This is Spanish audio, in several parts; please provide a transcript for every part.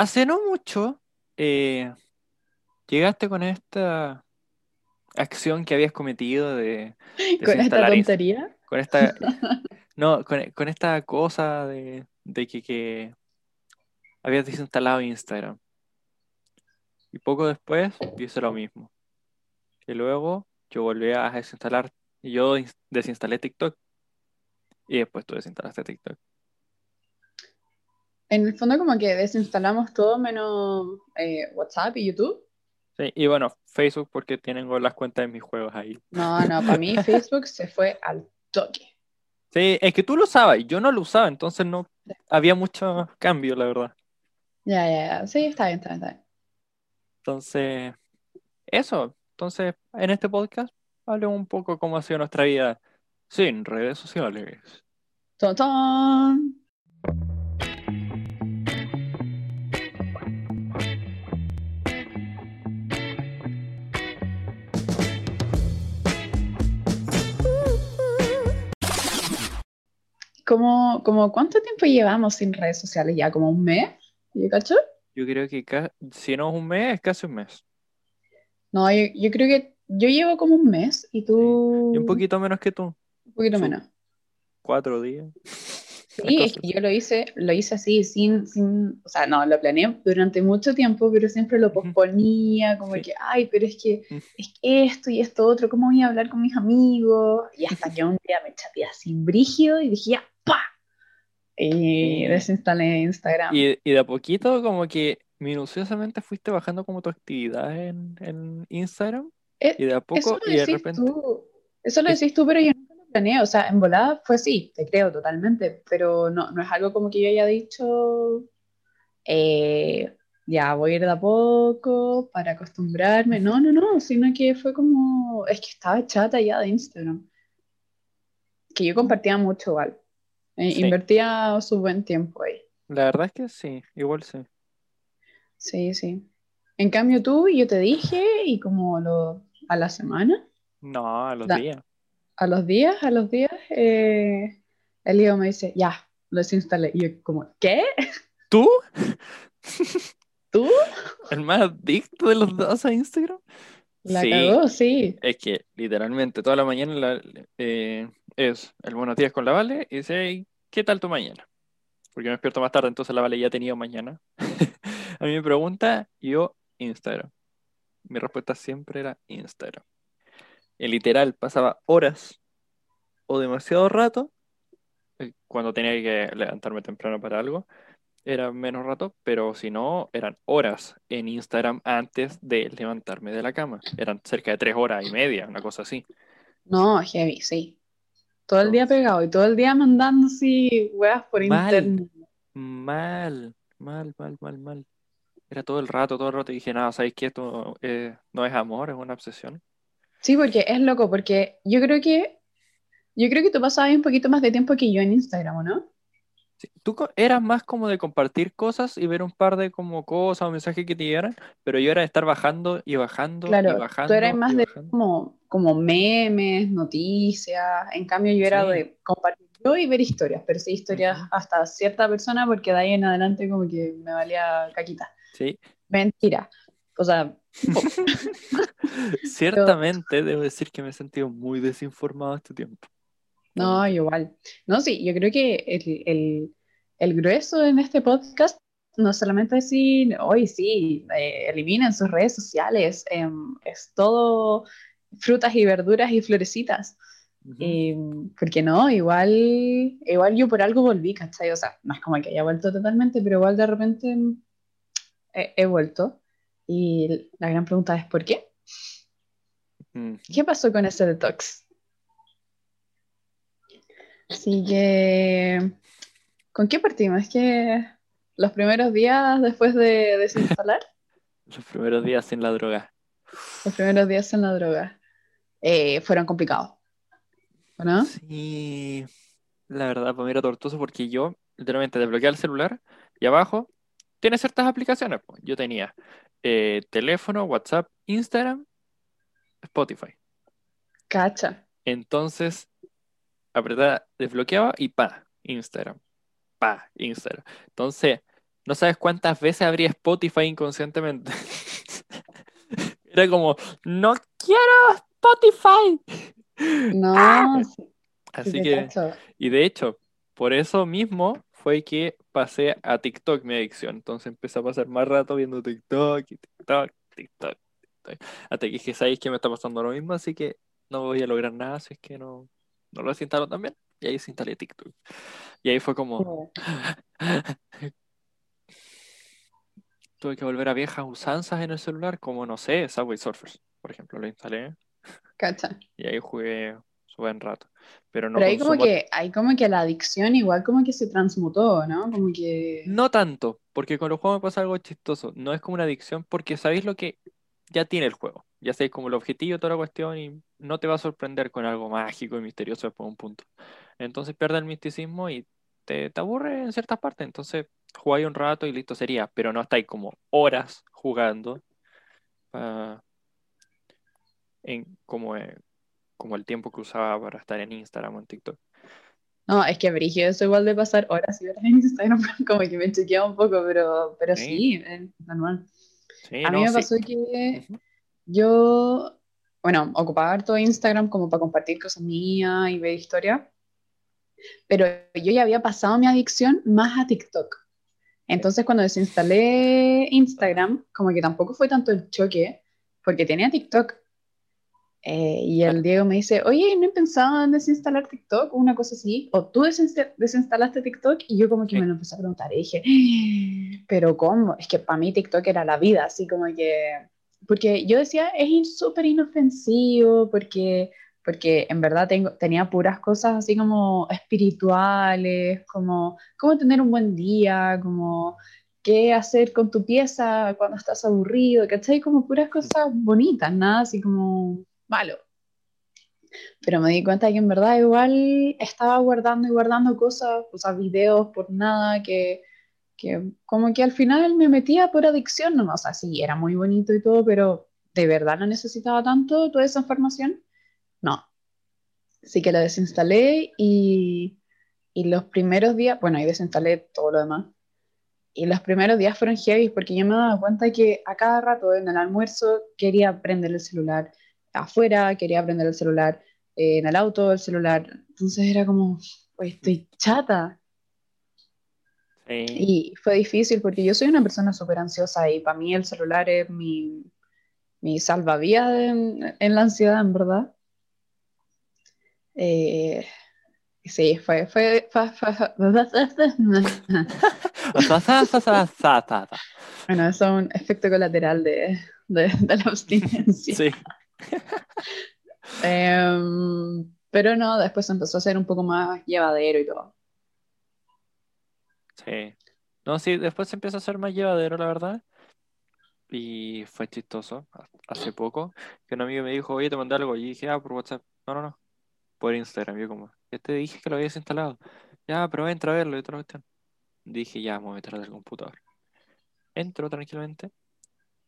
hace no mucho eh, llegaste con esta acción que habías cometido de, Con esta tontería. con esta no con, con esta cosa de, de que, que habías desinstalado Instagram. Y poco después hice lo mismo. Y luego yo volví a desinstalar y yo ins- desinstalé TikTok. Y después tú desinstalaste TikTok En el fondo como que desinstalamos todo menos eh, WhatsApp y YouTube. Sí, y bueno Facebook porque tienen las cuentas de mis juegos ahí No, no, para mí Facebook se fue al toque. sí es que tú lo usabas y yo no lo usaba entonces no había mucho cambio la verdad Ya, ya, ya. Sí, está bien, está bien, está bien. Entonces, eso. Entonces, en este podcast, hablemos un poco cómo ha sido nuestra vida sin redes sociales. ¡Ton, ton! ¿Cómo, como cuánto tiempo llevamos sin redes sociales? ¿Ya como un mes? ¿Yo cacho? Yo creo que si no es un mes, es casi un mes. No, yo, yo creo que yo llevo como un mes y tú Y un poquito menos que tú. un poquito menos. Cuatro días. Sí, es que yo lo hice, lo hice así, sin, sin, o sea, no, lo planeé durante mucho tiempo, pero siempre lo posponía, como Sí. que, ay, pero es que, Mm. es que esto y esto otro, ¿cómo voy a hablar con mis amigos? Y hasta que un día me chateé así brígido y dije, ya, ¡pa! Y Sí. desinstalé Instagram. Y, y de a poquito, como que minuciosamente fuiste bajando como tu actividad en, en Instagram. Eh, Y de a Eso poco, lo y de repente. tú, eso lo decís tú, pero yo nunca lo planeé, o sea, en volada fue así, te creo totalmente, pero no, no es algo como que yo haya dicho, eh, ya voy a ir de a poco para acostumbrarme, no, no, no, sino que fue como, es que estaba chata ya de Instagram, que yo compartía mucho igual, Eh, Sí. invertía su buen tiempo ahí, La verdad es que sí, igual sí. sí, sí. En cambio tú, yo te dije, y como lo, a la semana. No, a los Da- días. a los días, a los días, eh, el Leo me dice, ya, lo desinstalé. Y yo como, ¿qué? ¿Tú? ¿Tú? ¿El más adicto de los dos a Instagram? La Sí. cagó, sí. Es que literalmente toda la mañana la- eh, es el buenos días con la Vale y dice, "Hey, ¿qué tal tu mañana? Porque me despierto más tarde, entonces la Vale ya ha tenido mañana. A mí me pregunta, yo, Instagram. Mi respuesta siempre era Instagram. Y literal, pasaba horas o demasiado rato, eh, cuando tenía que levantarme temprano para algo, era menos rato, pero si no, eran horas en Instagram antes de levantarme de la cama. Eran cerca de tres horas y media, una cosa así. No, heavy, sí. Todo el día pegado y todo el día mandando así weas por Mal. internet. Mal, mal, mal, mal, mal. Era todo el rato, todo el rato. Y dije, nada, ¿sabéis que esto eh, no es amor, es una obsesión? Sí, porque es loco, porque yo creo que, yo creo que tú pasabas un poquito más de tiempo que yo en Instagram, ¿o no? Sí, Tú eras más como de compartir cosas y ver un par de como cosas o mensajes que te llegaran, pero yo era de estar bajando y bajando y Claro, bajando tú eras más de como, como memes, noticias. En cambio, yo era Sí. de compartir yo y ver historias, pero sí historias hasta cierta persona, porque de ahí en adelante como que me valía caquita. Sí, Mentira. O sea, ciertamente debo decir que me he sentido muy desinformado este tiempo. No, igual. No, sí, yo creo que el, el- el grueso en este podcast no solamente decir, hoy sí, eh, eliminen sus redes sociales, em, es todo frutas y verduras y florecitas. Ujú. Eh, porque no, igual, igual yo por algo volví, ¿cachai? O sea, no es como que haya vuelto totalmente, pero igual de repente mm, he, he vuelto. Y la gran pregunta es, ¿por qué? ¿Qué pasó con ese detox? Así que, ¿con qué partimos? Es que los primeros días después de desinstalar, Los primeros días sin la droga. los primeros días en la droga, eh, fueron complicados. ¿o ¿No? Sí, la verdad, pues mira, tortuoso porque yo literalmente desbloqueé el celular y abajo tiene ciertas aplicaciones. Yo tenía eh, teléfono, WhatsApp, Instagram, Spotify. Cacha. Entonces, apretaba, desbloqueaba y pa, Instagram. Pa, Instagram. Entonces, no sabes cuántas veces abría Spotify inconscientemente. Era como, no quiero Spotify. No, Ah. sí, sí Así que, y de hecho, por eso mismo fue que pasé a TikTok mi adicción. Entonces empecé a pasar más rato viendo TikTok y TikTok, TikTok, TikTok. Hasta que dije, ¿sabéis que me está pasando lo mismo? Así que no voy a lograr nada si es que no, no lo desinstalo también. Y ahí desinstalé TikTok. Y ahí fue como, tuve que volver a viejas usanzas en el celular, como no sé, Subway Surfers, por ejemplo, lo instalé Cacha. y ahí jugué su buen rato. Pero no Pero ahí como que, ahí como que la adicción igual como que se transmutó, ¿no? Como que... No tanto, porque con los juegos me pasa algo chistoso. No es como una adicción, porque sabéis lo que ya tiene el juego. Ya sabéis como el objetivo, toda la cuestión, y no te va a sorprender con algo mágico y misterioso después de un punto. Entonces pierde el misticismo y te, te aburre en ciertas partes. Entonces jugáis un rato y listo sería, pero no estáis como horas jugando ah, en como, eh, como el tiempo que usaba para estar en Instagram o en TikTok. No, es que brígido eso igual de pasar horas y horas en Instagram, como que me chequeaba un poco, pero, pero Sí. sí, es normal. Sí, A mí no, me sí. pasó que. Yo, bueno, ocupaba harto Instagram como para compartir cosas mías y ver historias, pero yo ya había pasado mi adicción más a TikTok. Entonces cuando desinstalé Instagram, como que tampoco fue tanto el choque, porque tenía TikTok. Eh, y el. Diego me dice, oye, ¿no he pensado en desinstalar TikTok? Una cosa así. O tú desinsta- desinstalaste TikTok y yo como que me lo empecé a preguntar. Y dije, "Ah, pero ¿cómo? Es que para mí TikTok era la vida, así como que... Porque yo decía, es súper inofensivo, porque, porque en verdad tengo, tenía puras cosas así como espirituales, como cómo tener un buen día, como qué hacer con tu pieza cuando estás aburrido, ¿cachai? Como puras cosas bonitas, nada así como malo. Pero me di cuenta que en verdad igual estaba guardando y guardando cosas, o sea, videos por nada, que, que como que al final me metía por adicción, no, o sea, sí, era muy bonito y todo, pero ¿de verdad no necesitaba tanto toda esa información? No. Así que lo desinstalé y, y los primeros días, bueno, ahí desinstalé todo lo demás. Y los primeros días fueron heavy porque yo me daba cuenta que a cada rato en el almuerzo quería prender el celular, afuera quería prender el celular, eh, en el auto el celular. Entonces era como, "Oye, estoy chata. Sí. Y fue difícil porque yo soy una persona súper ansiosa y para mí el celular es mi, mi salvavidas en, en la ansiedad, en verdad. Eh, sí, fue, fue, fue- fue- Bueno, eso es un efecto colateral de, de- de la abstinencia. Sí. Em, pero no, después empezó a ser un poco más llevadero y todo. Sí. No, sí, después se empieza a hacer más llevadero, la verdad. Y fue chistoso. ha- Hace poco, que un amigo me dijo, oye, te mandé algo. Y dije, ah, por WhatsApp. No, no, no. Por Instagram. Yo como, ya te dije que lo habías instalado. Ya, pero entra a verlo y la cuestión. Dije, ya, me voy a meter al computador. Entro tranquilamente.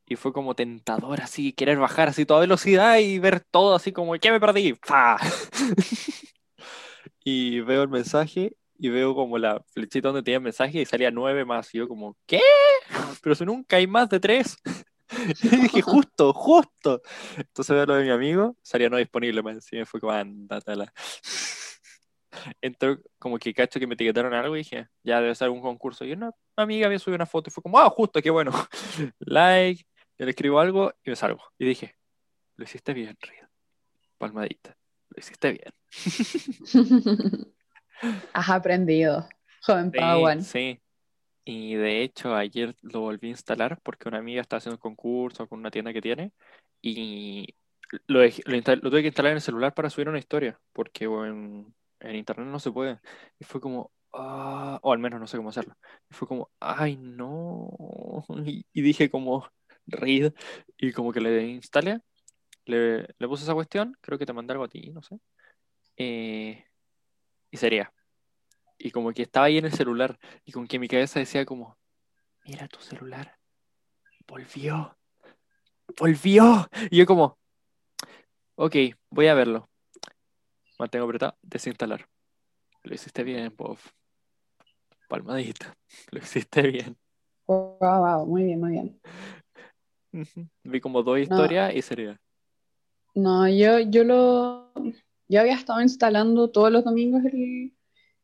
Y fue como tentador así, querer bajar así toda velocidad y ver todo así como, ¿qué me perdí? ¡Fa! y veo el mensaje y veo como la flechita donde tenía el mensaje y salía nueve más. Y yo como, ¿qué? Pero si nunca hay más de tres. y dije, justo, justo. Entonces veo lo de mi amigo, salía no disponible más encima. Fue como, andatela. Entró como que cacho que me etiquetaron algo y dije, ya debe ser un concurso. Y una amiga había subido una foto y fue como, ah, justo, qué bueno. like, yo le escribo algo y me salgo. Y dije, lo hiciste bien, Río. Palmadita. Lo hiciste bien. Has aprendido, joven Sí, Padawan. sí. Y de hecho ayer lo volví a instalar porque una amiga está haciendo un concurso con una tienda que tiene y lo, lo, lo tuve que instalar en el celular para subir una historia porque en, en internet no se puede. Y fue como, ah, o al menos no sé cómo hacerlo. Y fue como, ay no. Y, y dije como, read. Y como que le instalé, le, le puse esa cuestión, creo que te mandé algo a ti, no sé. Eh, y sería. Y como que estaba ahí en el celular y con que mi cabeza decía como, mira tu celular, volvió, volvió. Y yo como, ok, voy a verlo. Mantengo apretado, desinstalar. Lo hiciste bien, Bob. Palmadita, lo hiciste bien. Wow, wow, muy bien, muy bien. Vi como dos historias y sería. No, yo, yo lo. Yo había estado instalando todos los domingos el,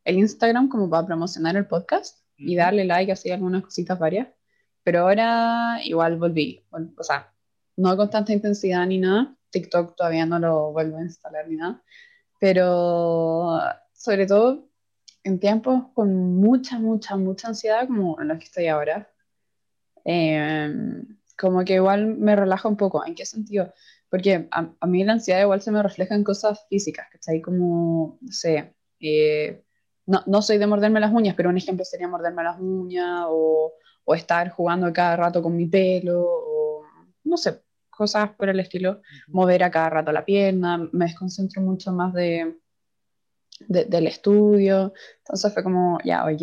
el Instagram como para promocionar el podcast y darle like así algunas cositas varias. Pero ahora igual volví. O sea, no con tanta intensidad ni nada. TikTok todavía no lo vuelvo a instalar ni nada. Pero sobre todo en tiempos con mucha, mucha, mucha ansiedad como en los que estoy ahora. Em, como que igual me relaja un poco. ¿En qué sentido? Porque a, a, mí la ansiedad igual se me refleja en cosas físicas, ¿cachai? Como, no sé, eh, no, no, soy de morderme las uñas, pero un ejemplo sería morderme las uñas o, o, estar jugando cada rato con mi pelo, o no sé, cosas por el estilo, mover a cada rato la pierna, me desconcentro mucho más de, de del estudio, entonces fue como, ya, ok,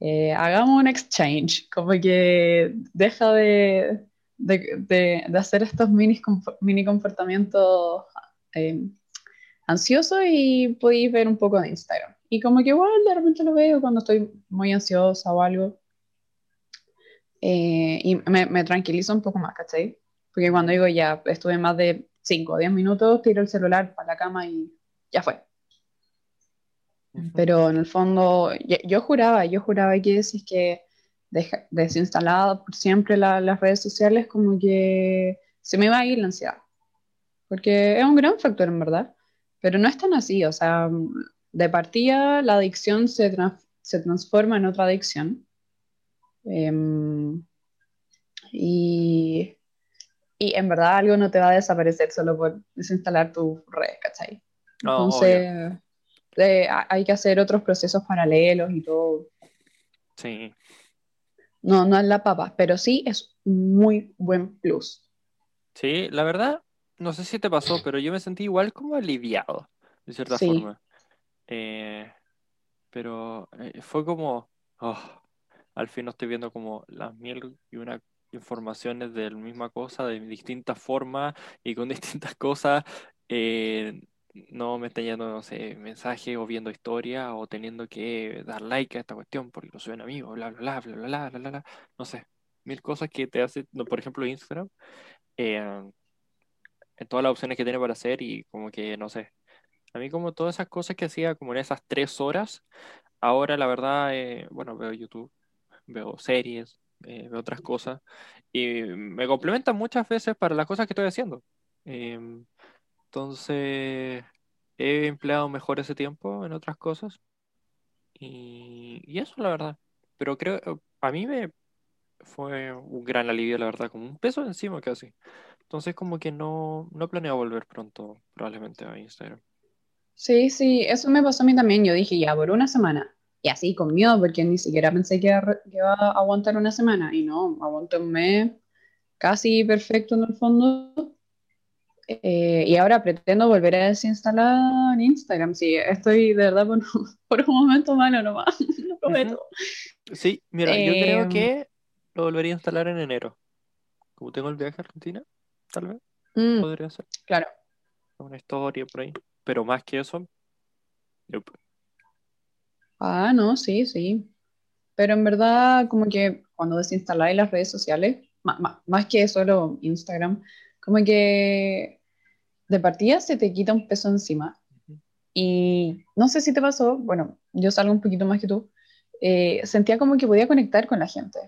eh, hagamos un exchange, como que deja de, de, de, hacer estos mini, mini comportamientos eh, ansiosos y podéis ver un poco de Instagram. Y como que igual de repente lo veo cuando estoy muy ansiosa o algo. Eh, y me, me tranquiliza un poco más, ¿cachai? Porque cuando digo ya estuve más de 5 o 10 minutos, tiro el celular para la cama y ya fue. Pero en el fondo, yo, yo, juraba, yo juraba que si es que desinstalada por siempre la, las redes sociales, como que se me iba a ir la ansiedad. Porque es un gran factor, en verdad. Pero no es tan así, o sea, de partida la adicción se, tra se transforma en otra adicción. Eh, y, y, en verdad algo no te va a desaparecer solo por desinstalar tu red, ¿cachai? No, Entonces, eh, hay que hacer otros procesos paralelos y todo. Sí. No, no es la papa, pero sí es muy buen plus. Sí, la verdad, no sé si te pasó, pero yo me sentí igual como aliviado, de cierta Sí. forma. Eh, pero eh, fue como, oh, al fin no estoy viendo como las mil y una informaciones de la misma cosa, de distintas formas y con distintas cosas. eh, no me están yendo, no sé, mensajes o viendo historias o teniendo que dar like a esta cuestión porque lo suben amigos, bla, bla, bla, bla, bla, bla, bla, bla. No sé, mil cosas que te hace, no, por ejemplo, Instagram, eh, en todas las opciones que tiene para hacer y como que, no sé, a mí como todas esas cosas que hacía como en esas tres horas, ahora la verdad, eh, bueno, veo YouTube, veo series, eh, veo otras cosas y me complementan muchas veces para las cosas que estoy haciendo. Eh, entonces, he empleado mejor ese tiempo en otras cosas y, y eso, la verdad. Pero creo, a mí me fue un gran alivio, la verdad, como un peso encima casi. Entonces, como que no, no planeo volver pronto, probablemente a Instagram. Sí, sí, eso me pasó a mí también. Yo dije, ya, por una semana. Y así, con miedo, porque ni siquiera pensé que iba a aguantar una semana. Y no, aguanté un mes casi perfecto en el fondo. Eh, y ahora pretendo volver a desinstalar Instagram. Sí, estoy de verdad por, por un momento malo nomás, lo prometo. Sí, mira, yo creo Eh, que lo volvería a instalar en enero. Como tengo el viaje a Argentina, tal vez mm, podría ser claro. una historia por ahí. Pero más que eso, nope. Ah, no, sí, sí. Pero en verdad, como que cuando desinstaláis las redes sociales, ma- ma- más que solo Instagram, como que de partida se te quita un peso encima. Y no sé si te pasó, bueno, yo salgo un poquito más que tú, eh, sentía como que podía conectar con la gente.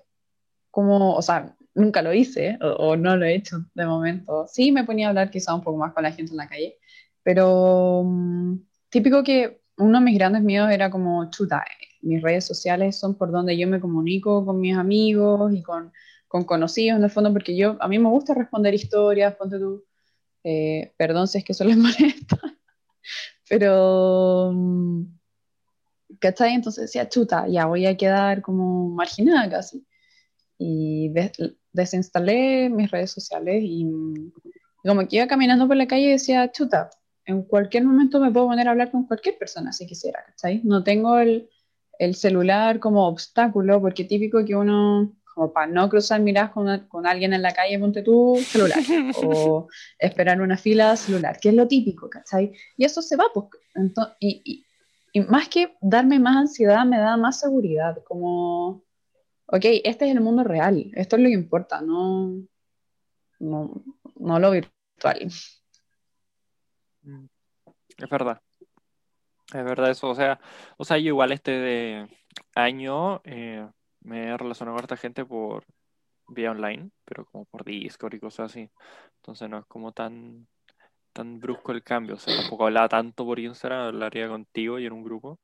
Como, o sea, nunca lo hice o, o no lo he hecho de momento. Sí, me ponía a hablar quizá un poco más con la gente en la calle, pero mm, típico que uno de mis grandes miedos era como, chuta, mis redes sociales son por donde yo me comunico con mis amigos y con, con conocidos en el fondo, porque yo, a mí me gusta responder historias, ponte tú, eh, perdón si es que eso les molesta, pero, mm, ¿cachai? Entonces decía, chuta, ya voy a quedar como marginada casi. Y des- desinstalé mis redes sociales y como que iba caminando por la calle decía, chuta, en cualquier momento me puedo poner a hablar con cualquier persona si quisiera, ¿cachai? No tengo el, el celular como obstáculo, porque típico que uno, como para no cruzar miradas con, una- con alguien en la calle, ponte tú, celular, o esperar una fila, celular, que es lo típico, ¿cachai? Y eso se va, pues, y, y- y más que darme más ansiedad, me da más seguridad, como, ok, este es el mundo real, esto es lo que importa, no, no, no lo virtual. Mm, es verdad. Es verdad eso. O sea, o sea, yo igual este de año eh, me he relacionado con esta gente por vía online, pero como por Discord y cosas así. Entonces no es como tan tan brusco el cambio. O sea, tampoco hablaba tanto por Instagram, hablaría contigo y en un grupo.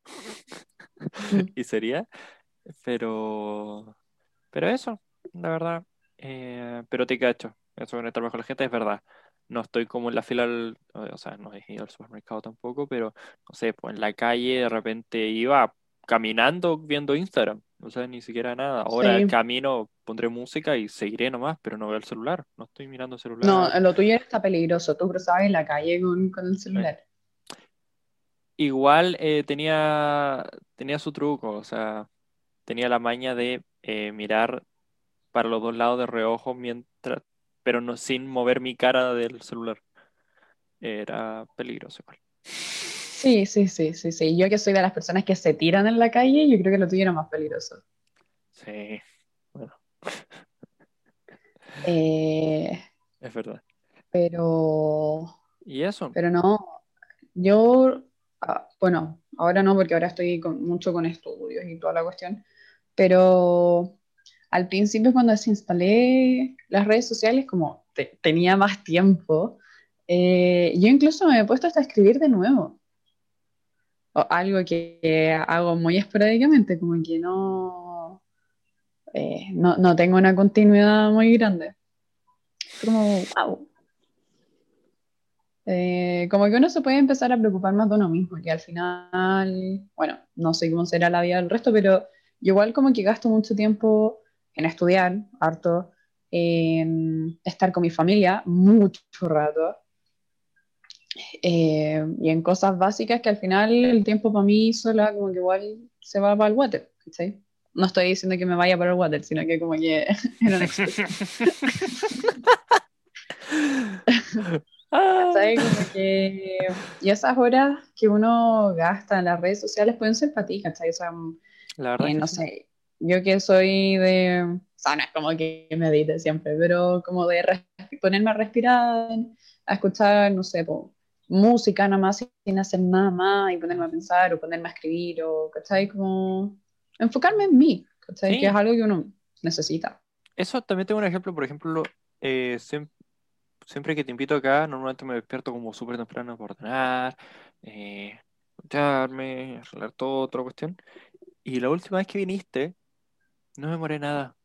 Y sería. Pero. Pero eso, la verdad. Eh, pero te cacho. Eso con estar con la gente es verdad. No estoy como en la fila, o sea, no he ido al supermercado tampoco, pero no sé, pues en la calle de repente iba caminando viendo Instagram. O sea, ni siquiera nada. Ahora el camino pondré música y seguiré nomás, pero no veo el celular. No estoy mirando el celular. No, lo tuyo está peligroso. Tú cruzabas en la calle con, el celular. Igual eh, tenía, tenía su truco, o sea, tenía la maña de eh, mirar para los dos lados de reojo mientras, pero no sin mover mi cara del celular. Era peligroso igual. Sí, sí, sí, sí, sí. Yo que soy de las personas que se tiran en la calle, yo creo que lo tuyo era más peligroso. Sí, bueno. Eh, es verdad. Pero. ¿Y eso? Pero no. Yo, ah, bueno, ahora no, porque ahora estoy mucho con estudios y toda la cuestión. Pero al principio, cuando desinstalé las redes sociales, como tenía más tiempo, eh, yo incluso me he puesto hasta escribir de nuevo algo que hago muy esporádicamente, como que no, eh, no, no, tengo una continuidad muy grande. Como, wow. Eh, como que uno se puede empezar a preocupar más de uno mismo, que al final, bueno, no sé cómo será la vida del resto, pero igual como que gasto mucho tiempo en estudiar, harto, en estar con mi familia, mucho rato, eh, y en cosas básicas que al final el tiempo para mí sola como que igual se va para el water, No estoy diciendo que me vaya para el water, sino que como que era una y esas horas que uno gasta en las redes sociales pueden ser ti, ¿cachai? O sea, La verdad eh, no sé, yo que soy de, o sea, no es como que medite siempre, pero como de ponerme a respirar, a escuchar, no sé, música nada más sin hacer nada más y ponerme a pensar o ponerme a escribir o, ¿cachai? Como enfocarme en mí, ¿cachai? Que es algo que uno necesita. Eso también tengo un ejemplo, por ejemplo, eh, siempre, que te invito acá, normalmente me despierto como súper temprano para ordenar, eh, arreglar todo, otra cuestión. Y la última vez que viniste, no me moré nada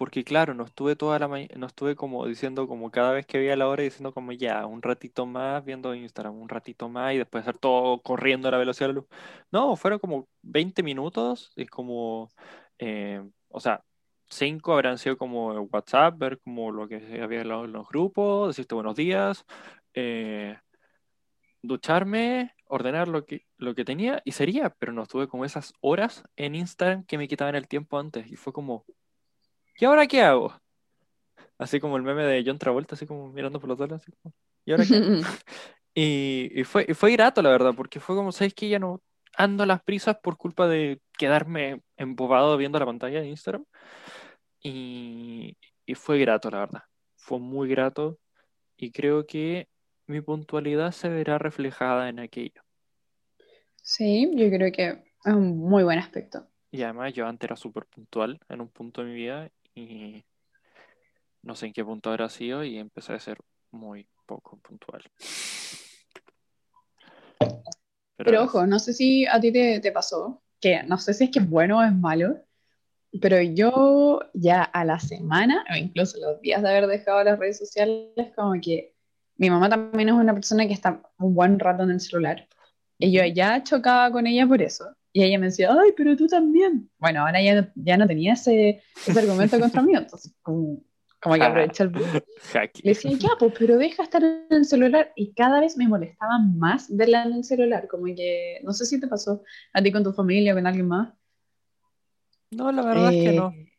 porque claro, no estuve toda la no estuve como diciendo como cada vez que veía la hora diciendo como ya, un ratito más viendo Instagram, un ratito más y después hacer todo corriendo a la velocidad de la luz. No, fueron como 20 minutos, es como, eh, o sea, 5 habrán sido como WhatsApp, ver como lo que había en los grupos, decirte buenos días, eh, ducharme, ordenar lo que, lo que tenía y sería, pero no estuve como esas horas en Instagram que me quitaban el tiempo antes y fue como ¿y ahora qué hago? Así como el meme de John Travolta, así como mirando por los dos así como, ¿y ahora qué y, fue, fue grato, la verdad, porque fue como, ¿sabes que Ya no ando a las prisas por culpa de quedarme embobado viendo la pantalla de Instagram. Y, y fue grato, la verdad. Fue muy grato. Y creo que mi puntualidad se verá reflejada en aquello. Sí, yo creo que es un muy buen aspecto. Y además yo antes era súper puntual en un punto de mi vida y no sé en qué punto habrá sido y empecé a ser muy poco puntual. Pero, ojo, no sé si a ti te, pasó, que no sé si es que es bueno o es malo, pero yo ya a la semana, o incluso los días de haber dejado las redes sociales, como que mi mamá también es una persona que está un buen rato en el celular. Y yo ya chocaba con ella por eso. Y ella me decía, ay, pero tú también. Bueno, ahora ya, ya no tenía ese, ese argumento contra mí, entonces como, como que aproveché el Le decía, ya, pues, pero deja estar en el celular. Y cada vez me molestaba más verla en el celular, como que, no sé si te pasó a ti con tu familia o con alguien más. No, la verdad es que no. Eh,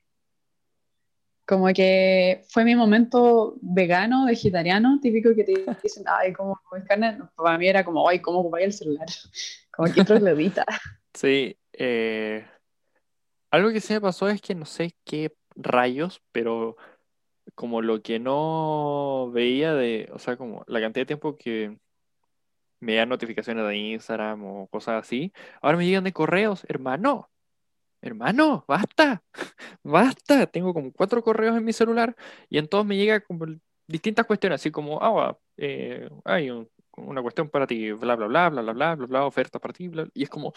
como que fue mi momento vegano, vegetariano, típico que te dicen, ay, ¿cómo comes carne? Para mí era como, ay, ¿cómo ocupáis el celular? Como que troglodita. Sí, eh, Algo que sí me pasó es que no sé qué rayos, pero como lo que no veía de, o sea, como la cantidad de tiempo que me dan notificaciones de Instagram o cosas así, ahora me llegan de correos, hermano, hermano, basta, basta, tengo como cuatro correos en mi celular y en todos me llega como distintas cuestiones, así como, ah, eh, hay una cuestión para ti, bla, bla, bla, bla, bla, bla, bla, bla, oferta para ti, bla, y es como,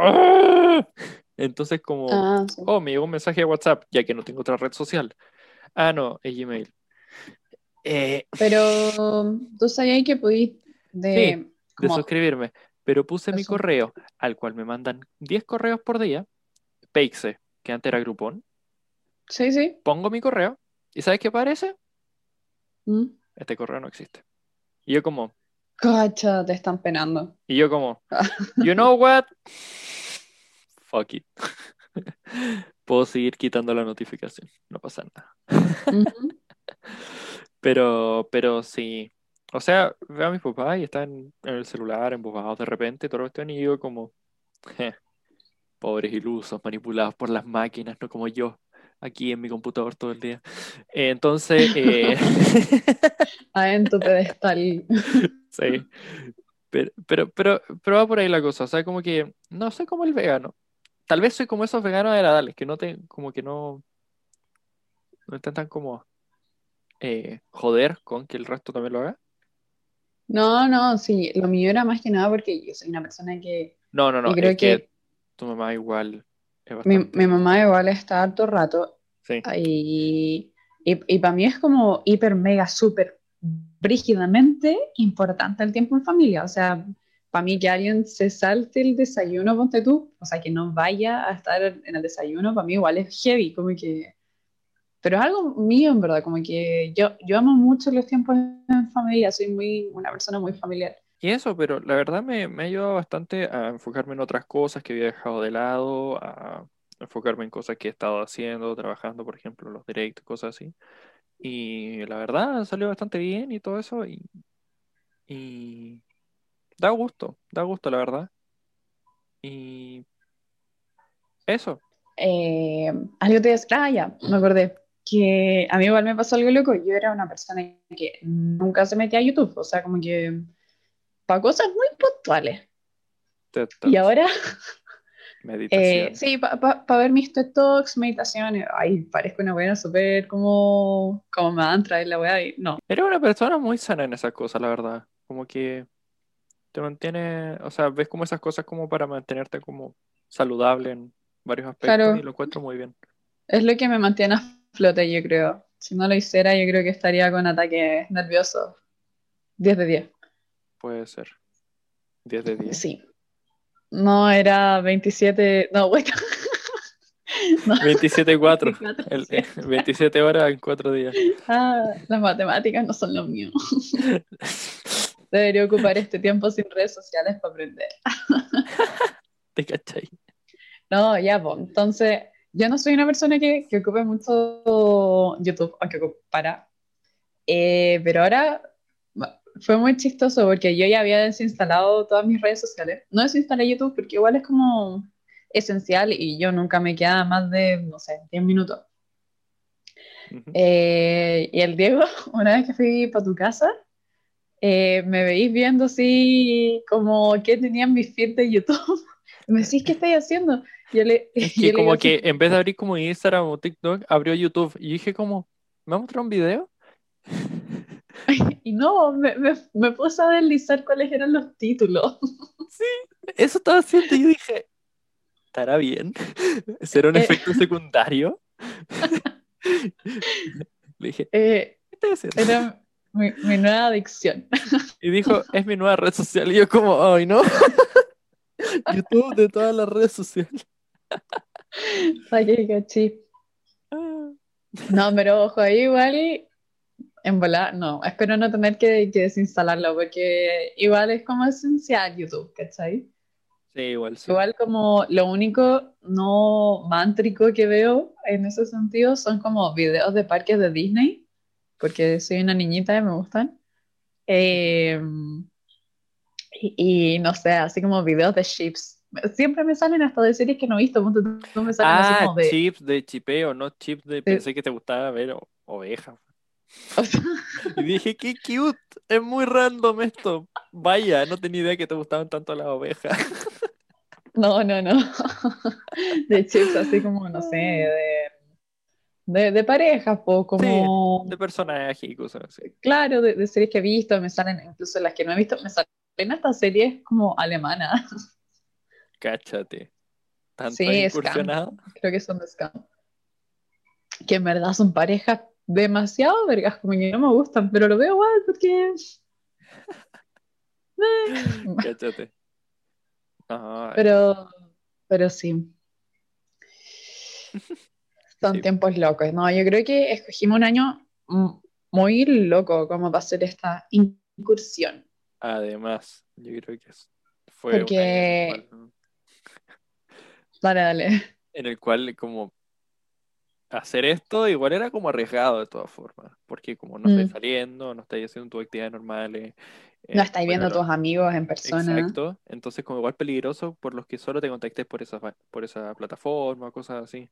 ¡ah! entonces como, Ah, sí. oh, me llegó un mensaje de WhatsApp, ya que no tengo otra red social. Ah, no, es Gmail. Eh, Pero tú sabías que podís de, de como, suscribirme, pero puse mi correo, al cual me mandan 10 correos por día, Peixe, que antes era Groupon, sí, sí. pongo mi correo, y ¿sabes qué aparece? Mm. Este correo no existe. Y yo como, Cacha, te están penando. y yo como, you know what? Fuck it. Puedo seguir quitando la notificación, no pasa nada. Ujú. Pero, pero sí. O sea, veo a mis papás y están en el celular, embobados de repente, todo esto, y yo como, "Je, pobres ilusos, manipulados por las máquinas, no como yo, aquí en mi computador todo el día. Eh, Entonces, eh, en tu pedestal. Sí. Pero, pero, pero, pero va por ahí la cosa, o sea, como que no soy como el vegano. Tal vez soy como esos veganos agradables, que no te, como que no, no están tan como eh, joder con que el resto también lo haga. No, no, sí, lo mío era más que nada porque yo soy una persona que No, no, no, Y creo es que que- tu mamá igual es mi, bastante. mi mamá igual está harto rato Sí, y, y, para mí es como hiper, mega, súper brígidamente importante el tiempo en familia. O sea, para mí que alguien se salte el desayuno, ponte tú, o sea, que no vaya a estar en el desayuno, para mí igual es heavy, como que... Pero es algo mío, en verdad, como que yo, yo amo mucho los tiempos en familia, soy muy, una persona muy familiar. y eso, pero la verdad me, me ha ayudado bastante a enfocarme en otras cosas que había dejado de lado, a enfocarme en cosas que he estado haciendo, trabajando, por ejemplo, los directos, cosas así. Y la verdad salió bastante bien y todo eso, y, y da gusto, da gusto, la verdad. Y eso, Eh, algo te decía, ah, ya, me acordé, que a mí igual me pasó algo loco, yo era una persona que nunca se metía a YouTube, o sea, como que para cosas muy puntuales. Y ahora, meditación. eh, sí, para ver mis TED Talks, meditaciones, ay, parezco una buena súper como, como me van a traer la weá, y no. Eres una persona muy sana en esas cosas, la verdad. Como que te mantiene, o sea, ves como esas cosas como para mantenerte como saludable en varios aspectos Claro. y lo encuentro muy bien. Es lo que me mantiene a flote, yo creo. Si no lo hiciera, yo creo que estaría con ataques nerviosos. 10 de 10. Puede ser. 10 de 10. Sí. No, era 27. No, bueno. No, 27-4. 24, El- sí. eh, 27 horas en 4 días. Ah, las matemáticas no son lo mío. Debería ocupar este tiempo sin redes sociales para aprender. ¿Te cachai? No, ya, pues. Entonces, yo no soy una persona que, que ocupe mucho YouTube, aunque para. Eh, pero ahora fue muy chistoso porque yo ya había desinstalado todas mis redes sociales. No desinstalé YouTube porque igual es como esencial y yo nunca me quedaba más de, no sé, 10 minutos. Ujú. Eh, y el Diego, una vez que fui para tu casa, eh, me veís viendo así como qué tenían mis feed de YouTube. Me decís, ¿qué estáis haciendo? Yo le, Es yo que le como así, que en vez de abrir como Instagram o TikTok, abrió YouTube. Y dije como, ¿me va a mostrar un video? Y no, me, me, me puse a deslizar cuáles eran los títulos. Eso estaba haciendo y yo dije, ¿estará bien? ¿Será un Eh. efecto secundario? Le dije, Eh, ¿qué estás era mi, mi nueva adicción. Y dijo, es mi nueva red social. Y yo como, ay, no. YouTube de todas las redes sociales. Ay, qué cachí. Ah. No, pero ojo, ahí igual en volar, no, espero no tener que, que desinstalarlo porque igual es como esencial YouTube, ¿cachai? Sí, igual sí. Igual como lo único no mántrico que veo en ese sentido son como videos de parques de Disney, porque soy una niñita y me gustan. Eh, y, y no sé, así como videos de ships, siempre me salen hasta de series que no he visto. tú, tú me salen así Ah, como de. chips de chipeo, no chips de pensé que te gustaba ver ovejas. O sea, Y dije, qué cute, es muy random esto. Vaya, no tenía idea que te gustaban tanto las ovejas. no, no, no. De chips, así como, no sé, de, de, de parejas, como. De personaje y cosas así. Claro, de, de series que he visto, me salen, incluso las que no he visto, me salen hasta series como alemanas. Cáchate. Tanto Sí, Scam. incursionado. Creo que son de Scam. Que en verdad son parejas demasiado vergas, como que no me gustan, pero lo veo igual porque. Eh, Cáchate. Pero, pero sí. Son Sí. tiempos locos. No, yo creo que escogimos un año muy loco como para hacer esta incursión. además, yo creo que fue un año Porque- en el cual- Dale, dale. en el cual como hacer esto igual era como arriesgado de todas formas, porque como no estáis Mm. saliendo, no estáis haciendo tus actividades normales. eh, No estáis viendo a tus amigos en persona. Exacto, entonces como igual peligroso por los que solo te contactes por esa, por esa plataforma, cosas así.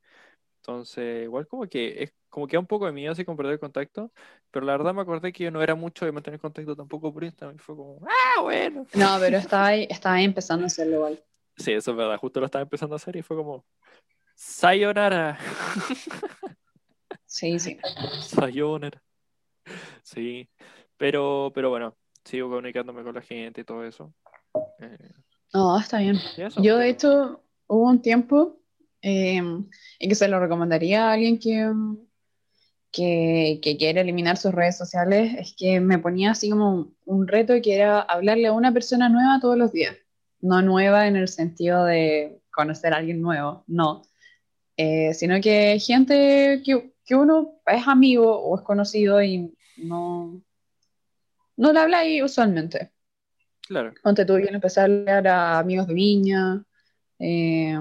Entonces, igual como que es como que da un poco de miedo así con perder el contacto, pero la verdad me acordé que yo no era mucho de mantener contacto tampoco por Instagram, y fue como, ah, bueno. No, pero estaba ahí, estaba ahí empezando a hacerlo igual. Sí, eso es verdad, justo lo estaba empezando a hacer y fue como, sayonara, Sí, sí. sayonara. Sí, pero, pero bueno, sigo comunicándome con la gente y todo eso. Eh, No, está bien. eso, Yo, de hecho, hubo un tiempo eh, y que se lo recomendaría a alguien que, que, que quiere eliminar sus redes sociales, es que me ponía así como un, un reto que era hablarle a una persona nueva todos los días. No nueva en el sentido de conocer a alguien nuevo, no. Eh, sino que gente que, que uno es amigo o es conocido y no, no le habla ahí usualmente. Claro, tú, yo le empecé a hablar a amigos de Viña, eh,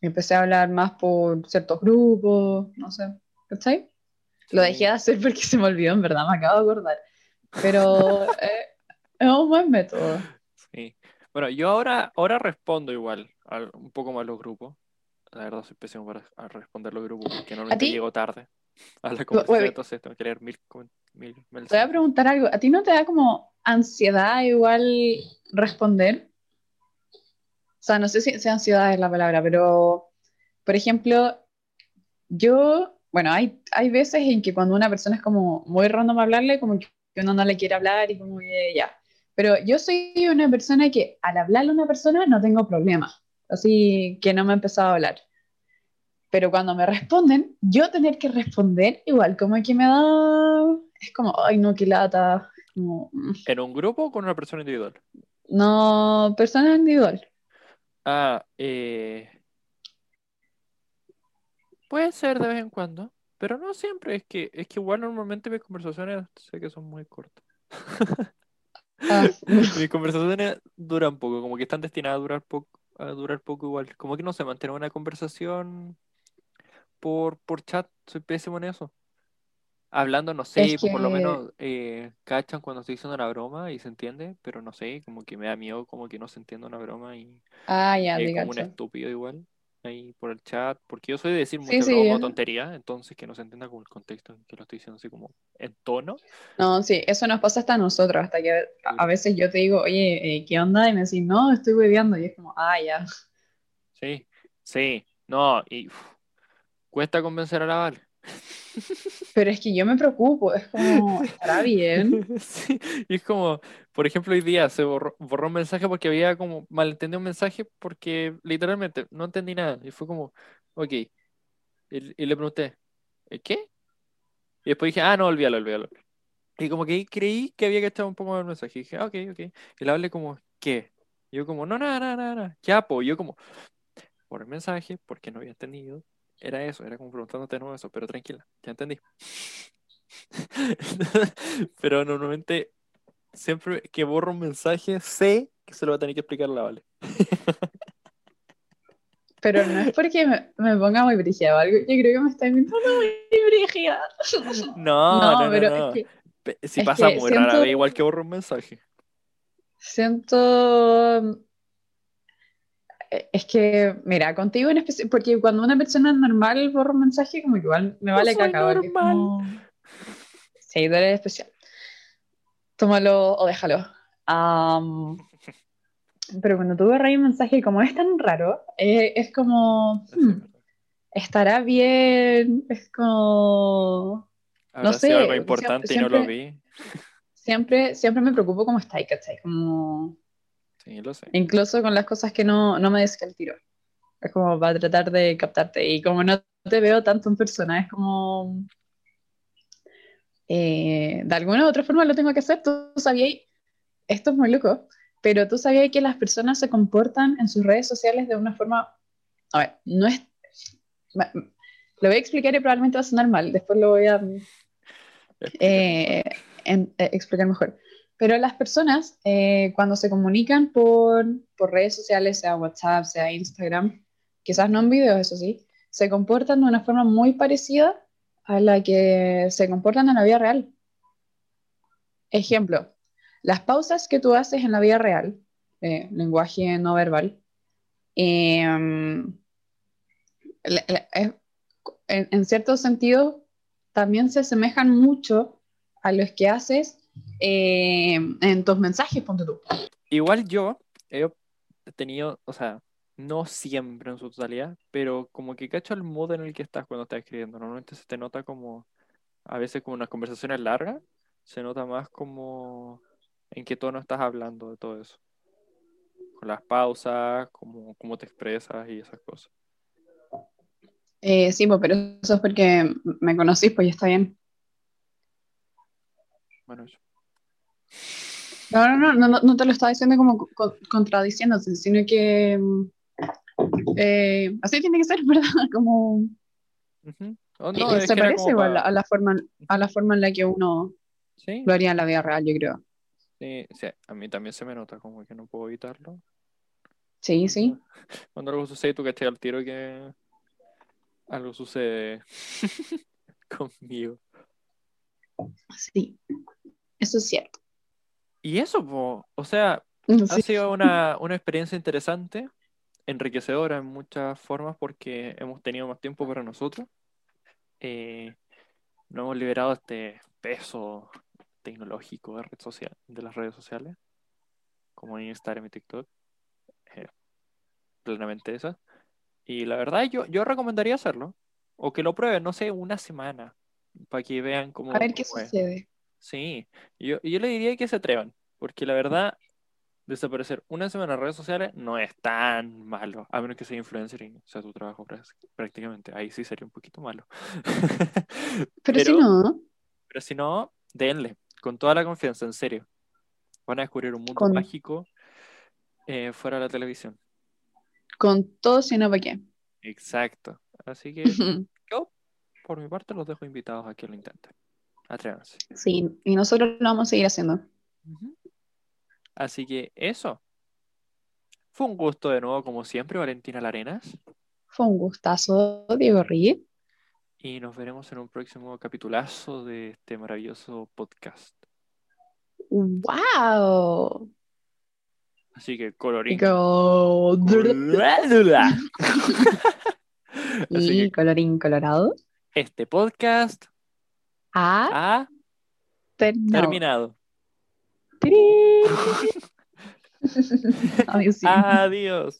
empecé a hablar más por ciertos grupos, no sé, ¿cachai? Lo dejé de hacer porque se me olvidó, en verdad, me acabo de acordar. Pero eh, es un buen método. Sí. Bueno, yo ahora, ahora respondo igual al- un poco más los grupos. La verdad soy pésimo para a responder los grupos porque normalmente ti? llego tarde a la conversación, wait. entonces tengo que leer mil, comen- mil Te voy a preguntar algo, ¿a ti no te da como ansiedad igual responder? O sea, no sé si, si ansiedad es la palabra, pero, por ejemplo, yo, bueno, hay, hay veces en que cuando una persona es como muy random hablarle, como que uno no le quiere hablar y como que ya. Pero yo soy una persona que al hablarle a una persona no tengo problema, así que no me ha empezado a hablar. Pero cuando me responden, yo tener que responder igual, como que me da, es como, ay no, qué lata, como, mm, ¿En un grupo o con una persona individual? no, persona individual. Ah, eh, puede ser de vez en cuando, pero no siempre. Es que, es que igual normalmente mis conversaciones sé que son muy cortas. Ah, Mis conversaciones duran poco, como que están destinadas a durar poco, a durar poco igual. Como que no sé, mantener una conversación por, por chat, soy pésimo en eso. Hablando, no sé, Es por lo menos eh, cachan cuando estoy diciendo una broma y se entiende, pero no sé, como que me da miedo como que no se entienda una broma y ah, ya, te como un estúpido igual ahí por el chat, porque yo soy de decir Sí, mucha sí, broma o eh. tontería, entonces que no se entienda con el contexto en que lo estoy diciendo así como en tono. No, sí, eso nos pasa hasta a nosotros, hasta que a, a veces yo te digo, oye, eh, ¿qué onda? Y me decís, no, estoy bebiendo, y es como, ah, ya. Sí, sí, no, y uf, cuesta convencer a la Val. Pero es que yo me preocupo, es como, ¿estará bien? Sí, y es como, por ejemplo, hoy día se borró, borró un mensaje porque había como malentendido un mensaje porque literalmente no entendí nada. Y fue como, ok. Y, y le pregunté, ¿eh, ¿qué? Y después dije, ah, no, olvídalo, olvídalo. Y como que creí que había que echar un poco más el mensaje. Y dije, ah, ok, ok. Y le hablé como, ¿qué? Y yo como, no, nada, nada, nada. Ya, pues, yo como, por el mensaje, porque no había entendido. Era eso, era como preguntándote nuevo eso, pero tranquila, ya entendí. Pero normalmente, siempre que borro un mensaje, sé que se lo va a tener que explicar la Vale. Pero no es porque me, me ponga muy brígida o algo, yo creo que me está invitando muy brígida. No, no, no, pero no. es que Pe- Si es pasa que muy rara vez, igual que borro un mensaje. siento, es que, mira, contigo en especial, porque cuando una persona normal borra un mensaje, como que igual me vale soy caca. como- Sí, tú eres especial. Tómalo o déjalo. Am, pero cuando tú borras un mensaje, como es tan raro, eh, es como, hmm, estará bien, es como... Habrá sé, sido algo siempre- importante y no lo siempre- vi. Siempre, siempre me preocupo cómo está, ¿cachai? Como... Sí, lo sé. Incluso con las cosas que no, no me des el tiro. Es como para tratar de captarte. Y como no te veo tanto en persona, es como. eh, de alguna u otra forma lo tengo que hacer. Tú sabías, esto es muy loco, pero tú sabías que las personas se comportan en sus redes sociales de una forma. A ver, no es. Lo voy a explicar y probablemente va a sonar mal. Después lo voy a eh, en- eh, explicar mejor. Pero las personas, eh, cuando se comunican por, por redes sociales, sea WhatsApp, sea Instagram, quizás no en videos, eso sí, se comportan de una forma muy parecida a la que se comportan en la vida real. Ejemplo, las pausas que tú haces en la vida real, eh, lenguaje no verbal, em, en, en cierto sentido también se asemejan mucho a los que haces eh, en tus mensajes, ponte tú. Igual yo he tenido, o sea, no siempre en su totalidad, pero como que cacho el modo en el que estás cuando estás escribiendo. Normalmente se te nota como, a veces como unas conversaciones largas, se nota más como en qué tono estás hablando de todo eso. Con las pausas, como cómo te expresas y esas cosas. Eh, sí, pues, pero eso es porque me conocís, pues ya está bien. Bueno, eso. No, no, no, no, no, no te lo estaba diciendo como co- contradiciéndose, sino que mm, eh, así tiene que ser, ¿verdad? Como. Oh, no, se que parece igual a la forma, a la forma en la que uno Sí, lo haría en la vida real, yo creo. sí, sí, a mí también se me nota como que no puedo evitarlo. Sí, sí. Cuando algo sucede, tú cachai al tiro que algo sucede conmigo. Sí, eso es cierto. Y eso, po, o sea, ha Sí. sido una, una experiencia interesante, enriquecedora en muchas formas porque hemos tenido más tiempo para nosotros. Eh, no hemos liberado este peso tecnológico de, red social, de las redes sociales, como Instagram y TikTok. Eh, plenamente esas. Y la verdad, yo, yo recomendaría hacerlo. O que lo prueben, no sé, una semana. Para que vean cómo, A ver qué es. sucede. Sí, yo, yo le diría que se atrevan, porque la verdad, desaparecer una semana en redes sociales no es tan malo, a menos que sea influencer y sea tu trabajo prá- prácticamente. Ahí sí sería un poquito malo. Pero, si no, pero si no, denle, con toda la confianza, en serio. Van a descubrir un mundo Con- mágico eh, fuera de la televisión. con todo, si no, ¿para qué? Exacto. Así que yo, por mi parte, los dejo invitados a que lo intenten. Atrévanse. Sí, y nosotros lo vamos a seguir haciendo. Así que eso. Fue un gusto de nuevo, como siempre, Valentina Larenas. Fue un gustazo, Diego Ríos. Y nos veremos en un próximo capitulazo de este maravilloso podcast. ¡Wow! Así que colorín. Go- Así Y que colorín colorado. este podcast A. Terminado. Adiós.